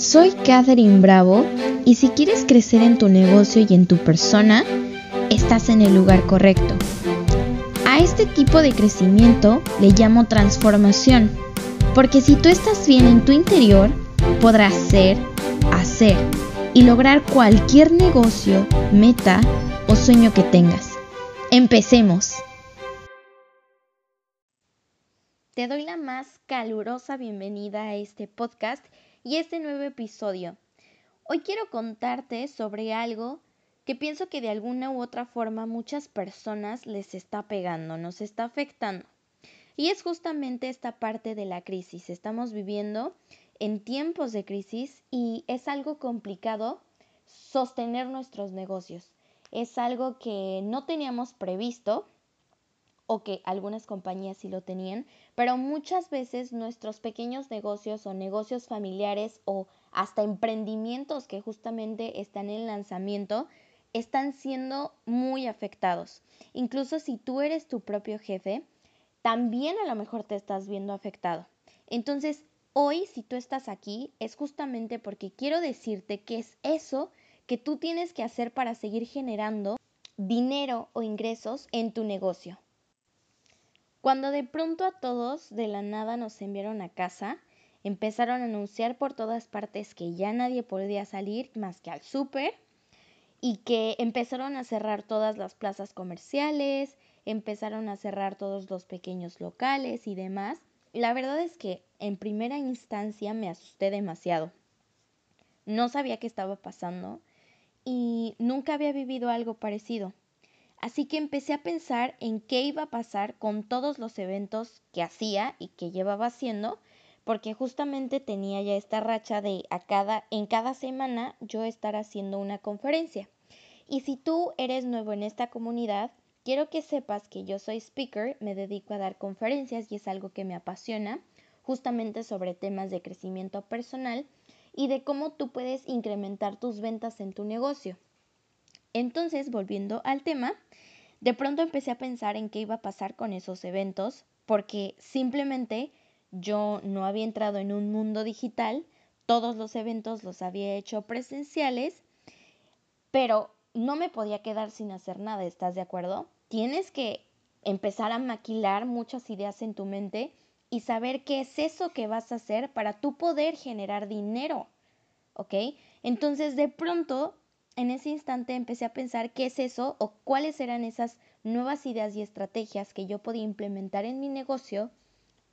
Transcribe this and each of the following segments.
Soy Catherine Bravo y si quieres crecer en tu negocio y en tu persona, estás en el lugar correcto. A este tipo de crecimiento le llamo transformación, porque si tú estás bien en tu interior, podrás ser, hacer y lograr cualquier negocio, meta o sueño que tengas. Empecemos. Te doy la más calurosa bienvenida a este podcast y este nuevo episodio. Hoy quiero contarte sobre algo que pienso que de alguna u otra forma muchas personas les está pegando, nos está afectando. Y es justamente esta parte de la crisis. Estamos viviendo en tiempos de crisis y es algo complicado sostener nuestros negocios. Es algo que no teníamos previsto o que algunas compañías sí lo tenían, pero muchas veces nuestros pequeños negocios o negocios familiares o hasta emprendimientos que justamente están en lanzamiento están siendo muy afectados. Incluso si tú eres tu propio jefe, también a lo mejor te estás viendo afectado. Entonces, hoy si tú estás aquí es justamente porque quiero decirte que es eso que tú tienes que hacer para seguir generando dinero o ingresos en tu negocio. Cuando de pronto a todos de la nada nos enviaron a casa, empezaron a anunciar por todas partes que ya nadie podía salir más que al súper y que empezaron a cerrar todas las plazas comerciales, empezaron a cerrar todos los pequeños locales y demás. La verdad es que en primera instancia me asusté demasiado. No sabía qué estaba pasando y nunca había vivido algo parecido. Así que empecé a pensar en qué iba a pasar con todos los eventos que hacía y que llevaba haciendo, porque justamente tenía ya esta racha de a cada, en cada semana yo estar haciendo una conferencia. Y si tú eres nuevo en esta comunidad, quiero que sepas que yo soy speaker, me dedico a dar conferencias y es algo que me apasiona, justamente sobre temas de crecimiento personal y de cómo tú puedes incrementar tus ventas en tu negocio. Entonces, volviendo al tema, de pronto empecé a pensar en qué iba a pasar con esos eventos, porque simplemente yo no había entrado en un mundo digital, todos los eventos los había hecho presenciales, pero no me podía quedar sin hacer nada, ¿estás de acuerdo? Tienes que empezar a maquilar muchas ideas en tu mente y saber qué es eso que vas a hacer para tú poder generar dinero, ¿ok? Entonces de pronto en ese instante empecé a pensar qué es eso o cuáles eran esas nuevas ideas y estrategias que yo podía implementar en mi negocio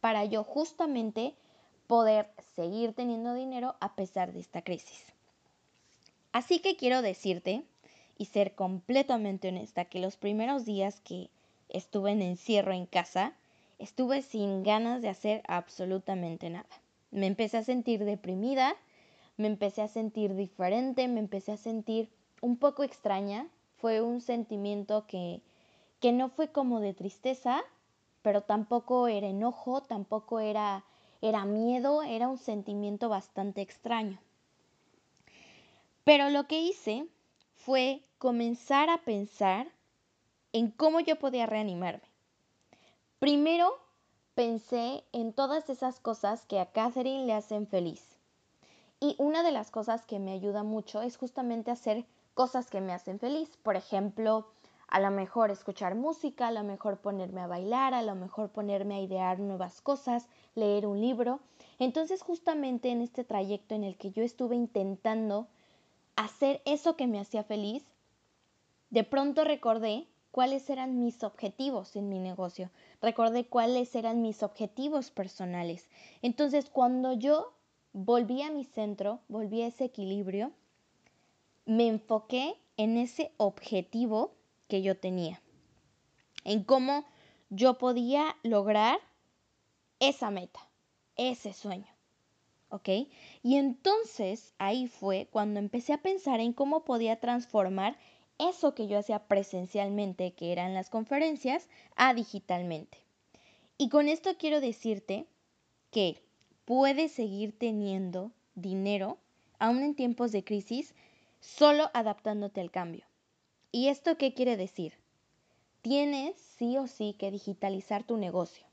para yo justamente poder seguir teniendo dinero a pesar de esta crisis. Así que quiero decirte y ser completamente honesta que los primeros días que estuve en encierro en casa, estuve sin ganas de hacer absolutamente nada. Me empecé a sentir deprimida, me empecé a sentir diferente, me empecé a sentir un poco extraña. Fue un sentimiento que, que no fue como de tristeza, pero tampoco era enojo, tampoco era, era miedo, era un sentimiento bastante extraño. Pero lo que hice fue comenzar a pensar en cómo yo podía reanimarme. Primero pensé en todas esas cosas que a Catherine le hacen feliz. Y una de las cosas que me ayuda mucho es justamente hacer cosas que me hacen feliz. Por ejemplo, a lo mejor escuchar música, a lo mejor ponerme a bailar, a lo mejor ponerme a idear nuevas cosas, leer un libro. Entonces justamente en este trayecto en el que yo estuve intentando hacer eso que me hacía feliz, de pronto recordé cuáles eran mis objetivos en mi negocio, recordé cuáles eran mis objetivos personales. Entonces cuando yo volví a mi centro, volví a ese equilibrio, me enfoqué en ese objetivo que yo tenía, en cómo yo podía lograr esa meta, ese sueño. ¿Ok? Y entonces ahí fue cuando empecé a pensar en cómo podía transformar eso que yo hacía presencialmente, que eran las conferencias, a digitalmente. Y con esto quiero decirte que puedes seguir teniendo dinero, aún en tiempos de crisis, solo adaptándote al cambio. ¿Y esto qué quiere decir? Tienes sí o sí que digitalizar tu negocio.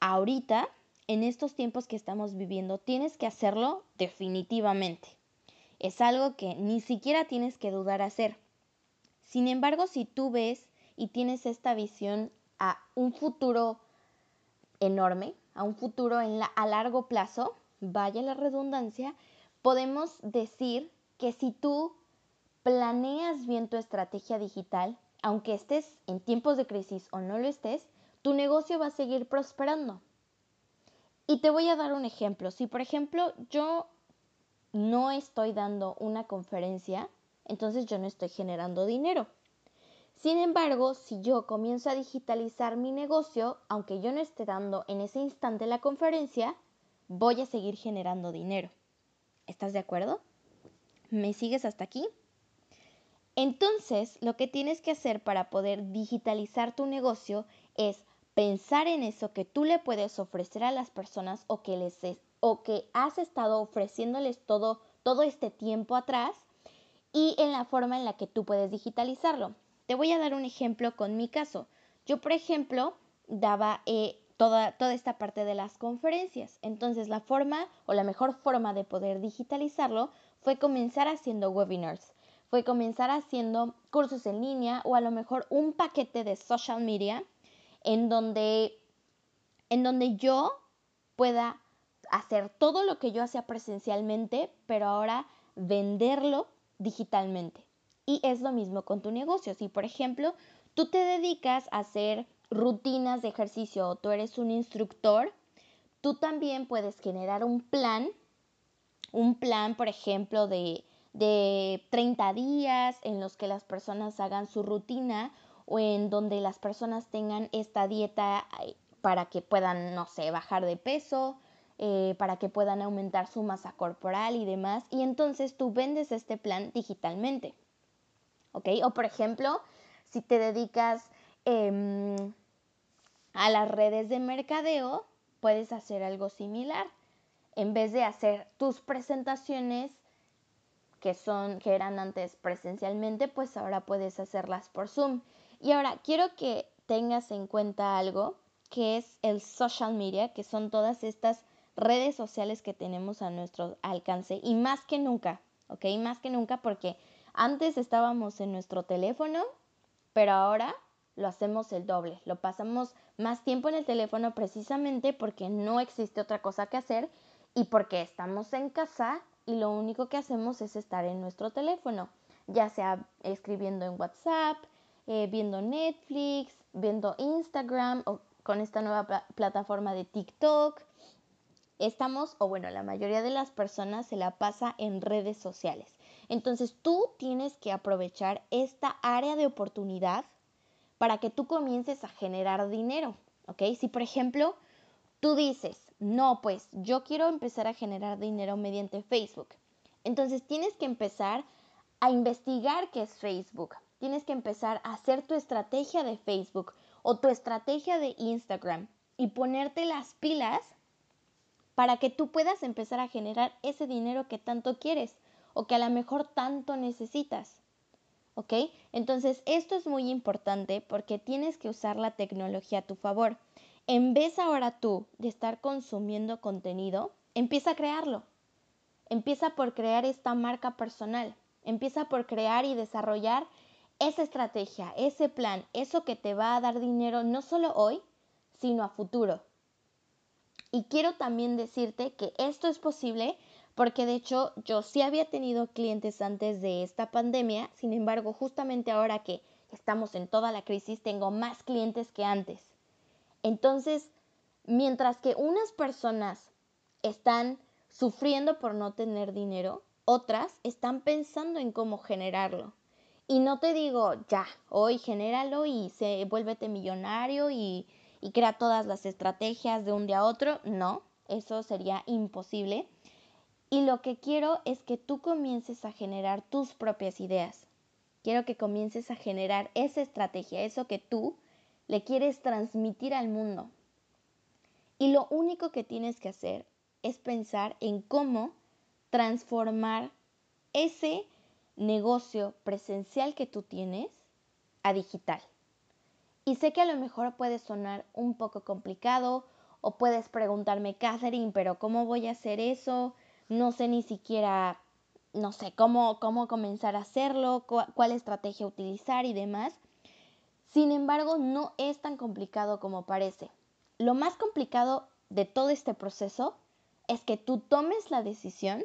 Ahorita en estos tiempos que estamos viviendo, tienes que hacerlo definitivamente. Es algo que ni siquiera tienes que dudar hacer. Sin embargo, si tú ves y tienes esta visión a un futuro enorme, a un futuro en la, a largo plazo, vaya la redundancia, podemos decir que si tú planeas bien tu estrategia digital, aunque estés en tiempos de crisis o no lo estés, tu negocio va a seguir prosperando. Y te voy a dar un ejemplo. Si por ejemplo yo no estoy dando una conferencia, entonces yo no estoy generando dinero. Sin embargo, si yo comienzo a digitalizar mi negocio, aunque yo no esté dando en ese instante la conferencia, voy a seguir generando dinero. ¿Estás de acuerdo? ¿Me sigues hasta aquí? Entonces, lo que tienes que hacer para poder digitalizar tu negocio es pensar en eso que tú le puedes ofrecer a las personas o que les o que has estado ofreciéndoles todo todo este tiempo atrás y en la forma en la que tú puedes digitalizarlo. Te voy a dar un ejemplo con mi caso. Yo, por ejemplo, daba eh, toda, toda esta parte de las conferencias. Entonces, la forma o la mejor forma de poder digitalizarlo fue comenzar haciendo webinars, fue comenzar haciendo cursos en línea o a lo mejor un paquete de social media en donde, en donde yo pueda hacer todo lo que yo hacía presencialmente, pero ahora venderlo digitalmente. Y es lo mismo con tu negocio. Si, por ejemplo, tú te dedicas a hacer rutinas de ejercicio o tú eres un instructor, tú también puedes generar un plan, un plan, por ejemplo, de, de 30 días en los que las personas hagan su rutina o en donde las personas tengan esta dieta eh, para que puedan, no sé, bajar de peso, eh, para que puedan aumentar su masa corporal y demás. Y entonces tú vendes este plan digitalmente. ¿Ok? O por ejemplo, si te dedicas em, a las redes de mercadeo, puedes hacer algo similar. En vez de hacer tus presentaciones que son que eran antes presencialmente, pues ahora puedes hacerlas por Zoom. Y ahora quiero que tengas en cuenta algo que es el social media, que son todas estas redes sociales que tenemos a nuestro alcance y más que nunca, ¿ok? Más que nunca porque antes estábamos en nuestro teléfono, pero ahora lo hacemos el doble, lo pasamos más tiempo en el teléfono precisamente porque no existe otra cosa que hacer y porque estamos en casa y lo único que hacemos es estar en nuestro teléfono, ya sea escribiendo en WhatsApp, eh, viendo Netflix, viendo Instagram o con esta nueva plataforma de TikTok. Estamos, o bueno, la mayoría de las personas se la pasa en redes sociales. Entonces tú tienes que aprovechar esta área de oportunidad para que tú comiences a generar dinero, ¿ok? Si por ejemplo tú dices, no, pues yo quiero empezar a generar dinero mediante Facebook, entonces tienes que empezar a investigar qué es Facebook, tienes que empezar a hacer tu estrategia de Facebook o tu estrategia de Instagram y ponerte las pilas para que tú puedas empezar a generar ese dinero que tanto quieres o que a lo mejor tanto necesitas. ¿Ok? Entonces esto es muy importante porque tienes que usar la tecnología a tu favor. En vez ahora tú de estar consumiendo contenido, empieza a crearlo. Empieza por crear esta marca personal. Empieza por crear y desarrollar esa estrategia, ese plan, eso que te va a dar dinero no solo hoy, sino a futuro. Y quiero también decirte que esto es posible porque de hecho yo sí había tenido clientes antes de esta pandemia, sin embargo justamente ahora que estamos en toda la crisis tengo más clientes que antes. Entonces, mientras que unas personas están sufriendo por no tener dinero, otras están pensando en cómo generarlo. Y no te digo, ya, hoy genéralo y se vuélvete millonario y, y crea todas las estrategias de un día a otro. No, eso sería imposible. Y lo que quiero es que tú comiences a generar tus propias ideas. Quiero que comiences a generar esa estrategia, eso que tú le quieres transmitir al mundo. Y lo único que tienes que hacer es pensar en cómo transformar ese negocio presencial que tú tienes a digital. Y sé que a lo mejor puede sonar un poco complicado o puedes preguntarme, Catherine, pero ¿cómo voy a hacer eso? No sé ni siquiera, no sé cómo, cómo comenzar a hacerlo, cuál estrategia utilizar y demás. Sin embargo, no es tan complicado como parece. Lo más complicado de todo este proceso es que tú tomes la decisión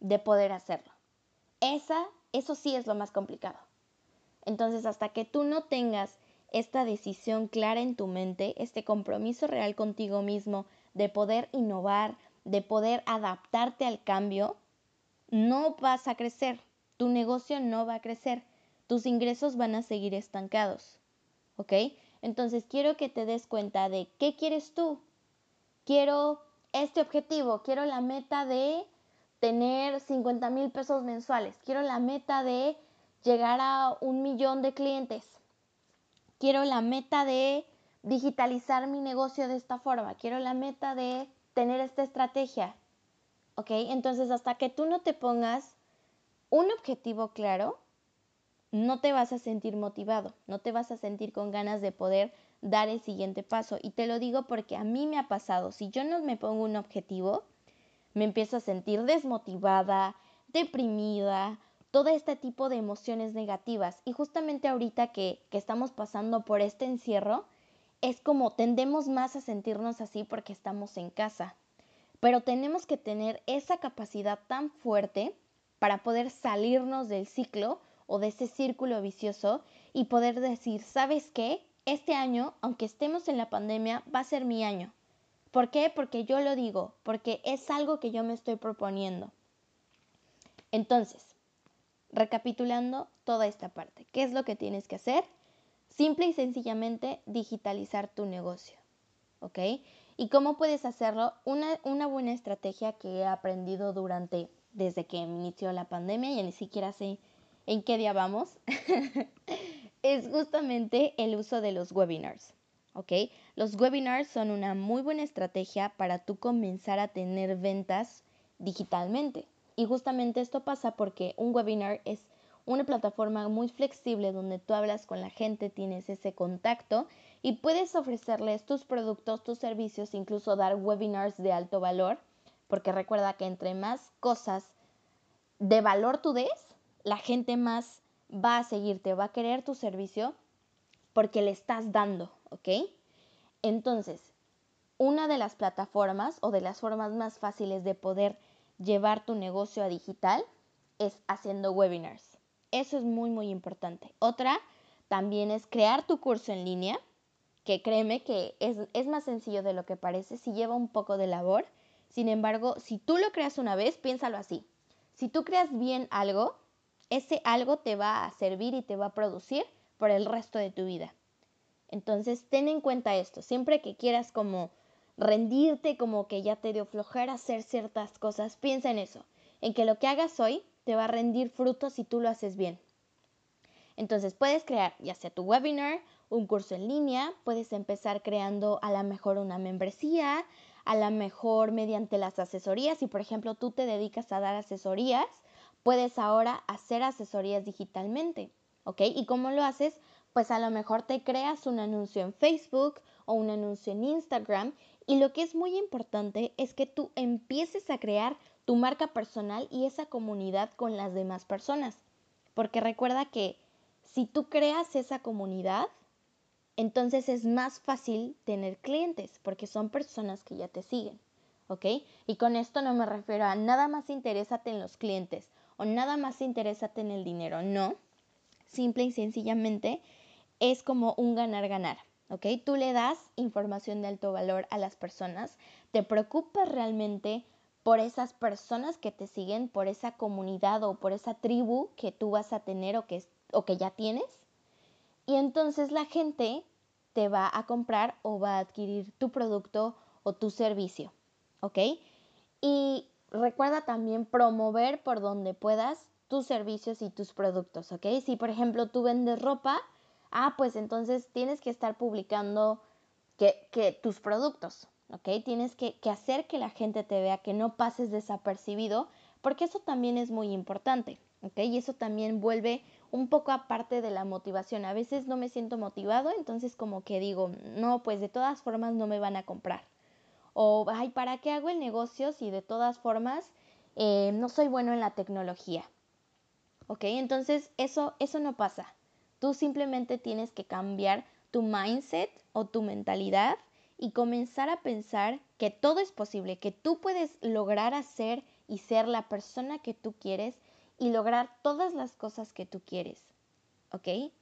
de poder hacerlo. Esa, eso sí es lo más complicado. Entonces, hasta que tú no tengas esta decisión clara en tu mente, este compromiso real contigo mismo de poder innovar, de poder adaptarte al cambio, no vas a crecer, tu negocio no va a crecer, tus ingresos van a seguir estancados. ¿Ok? Entonces quiero que te des cuenta de qué quieres tú. Quiero este objetivo, quiero la meta de tener 50 mil pesos mensuales, quiero la meta de llegar a un millón de clientes, quiero la meta de digitalizar mi negocio de esta forma, quiero la meta de tener esta estrategia. ¿Ok? Entonces hasta que tú no te pongas un objetivo claro, no te vas a sentir motivado, no te vas a sentir con ganas de poder dar el siguiente paso. Y te lo digo porque a mí me ha pasado, si yo no me pongo un objetivo, me empiezo a sentir desmotivada, deprimida, todo este tipo de emociones negativas. Y justamente ahorita que, que estamos pasando por este encierro, es como tendemos más a sentirnos así porque estamos en casa. Pero tenemos que tener esa capacidad tan fuerte para poder salirnos del ciclo o de ese círculo vicioso y poder decir, ¿sabes qué? Este año, aunque estemos en la pandemia, va a ser mi año. ¿Por qué? Porque yo lo digo, porque es algo que yo me estoy proponiendo. Entonces, recapitulando toda esta parte, ¿qué es lo que tienes que hacer? Simple y sencillamente digitalizar tu negocio. ¿Ok? ¿Y cómo puedes hacerlo? Una, una buena estrategia que he aprendido durante, desde que inició la pandemia, ya ni siquiera sé en qué día vamos, es justamente el uso de los webinars. ¿Ok? Los webinars son una muy buena estrategia para tú comenzar a tener ventas digitalmente. Y justamente esto pasa porque un webinar es una plataforma muy flexible donde tú hablas con la gente, tienes ese contacto y puedes ofrecerles tus productos, tus servicios, incluso dar webinars de alto valor, porque recuerda que entre más cosas de valor tú des, la gente más va a seguirte, va a querer tu servicio porque le estás dando, ¿ok? Entonces, una de las plataformas o de las formas más fáciles de poder llevar tu negocio a digital es haciendo webinars. Eso es muy, muy importante. Otra también es crear tu curso en línea, que créeme que es, es más sencillo de lo que parece, si lleva un poco de labor. Sin embargo, si tú lo creas una vez, piénsalo así. Si tú creas bien algo, ese algo te va a servir y te va a producir por el resto de tu vida. Entonces, ten en cuenta esto. Siempre que quieras como rendirte, como que ya te dio flojera hacer ciertas cosas, piensa en eso. En que lo que hagas hoy te va a rendir frutos si tú lo haces bien. Entonces, puedes crear ya sea tu webinar, un curso en línea, puedes empezar creando a lo mejor una membresía, a lo mejor mediante las asesorías. Si, por ejemplo, tú te dedicas a dar asesorías, puedes ahora hacer asesorías digitalmente, ¿ok? ¿Y cómo lo haces? Pues a lo mejor te creas un anuncio en Facebook o un anuncio en Instagram y lo que es muy importante es que tú empieces a crear tu marca personal y esa comunidad con las demás personas. Porque recuerda que si tú creas esa comunidad, entonces es más fácil tener clientes porque son personas que ya te siguen. ¿Ok? Y con esto no me refiero a nada más interésate en los clientes o nada más interésate en el dinero. No, simple y sencillamente es como un ganar-ganar. ¿Ok? Tú le das información de alto valor a las personas, te preocupas realmente por esas personas que te siguen, por esa comunidad o por esa tribu que tú vas a tener o que, o que ya tienes. Y entonces la gente te va a comprar o va a adquirir tu producto o tu servicio. ¿Ok? Y recuerda también promover por donde puedas tus servicios y tus productos, ¿ok? Si por ejemplo tú vendes ropa, ah, pues entonces tienes que estar publicando que, que tus productos, ¿ok? Tienes que, que hacer que la gente te vea, que no pases desapercibido, porque eso también es muy importante, ¿ok? Y eso también vuelve un poco aparte de la motivación. A veces no me siento motivado, entonces como que digo, no, pues de todas formas no me van a comprar. O, ay, ¿para qué hago el negocio si de todas formas eh, no soy bueno en la tecnología? ¿Ok? Entonces eso, eso no pasa. Tú simplemente tienes que cambiar tu mindset o tu mentalidad y comenzar a pensar que todo es posible, que tú puedes lograr hacer y ser la persona que tú quieres y lograr todas las cosas que tú quieres. ¿Ok?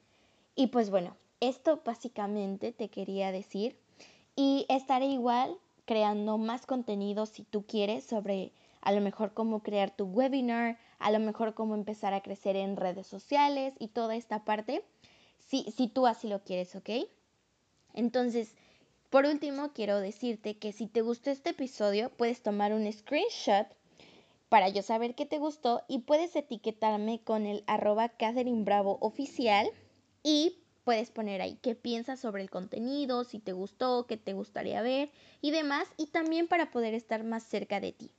Y pues bueno, esto básicamente te quería decir y estaré igual creando más contenido si tú quieres sobre a lo mejor cómo crear tu webinar, a lo mejor cómo empezar a crecer en redes sociales y toda esta parte, si, si tú así lo quieres, ¿ok? Entonces, por último, quiero decirte que si te gustó este episodio, puedes tomar un screenshot para yo saber que te gustó y puedes etiquetarme con el arroba Catherine Bravo oficial y puedes poner ahí qué piensas sobre el contenido, si te gustó, qué te gustaría ver y demás y también para poder estar más cerca de ti.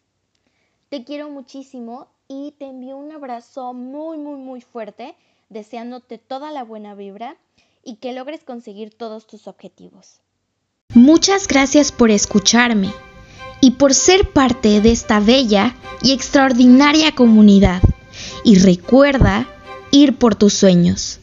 Te quiero muchísimo y te envío un abrazo muy muy muy fuerte deseándote toda la buena vibra y que logres conseguir todos tus objetivos. Muchas gracias por escucharme y por ser parte de esta bella y extraordinaria comunidad. Y recuerda ir por tus sueños.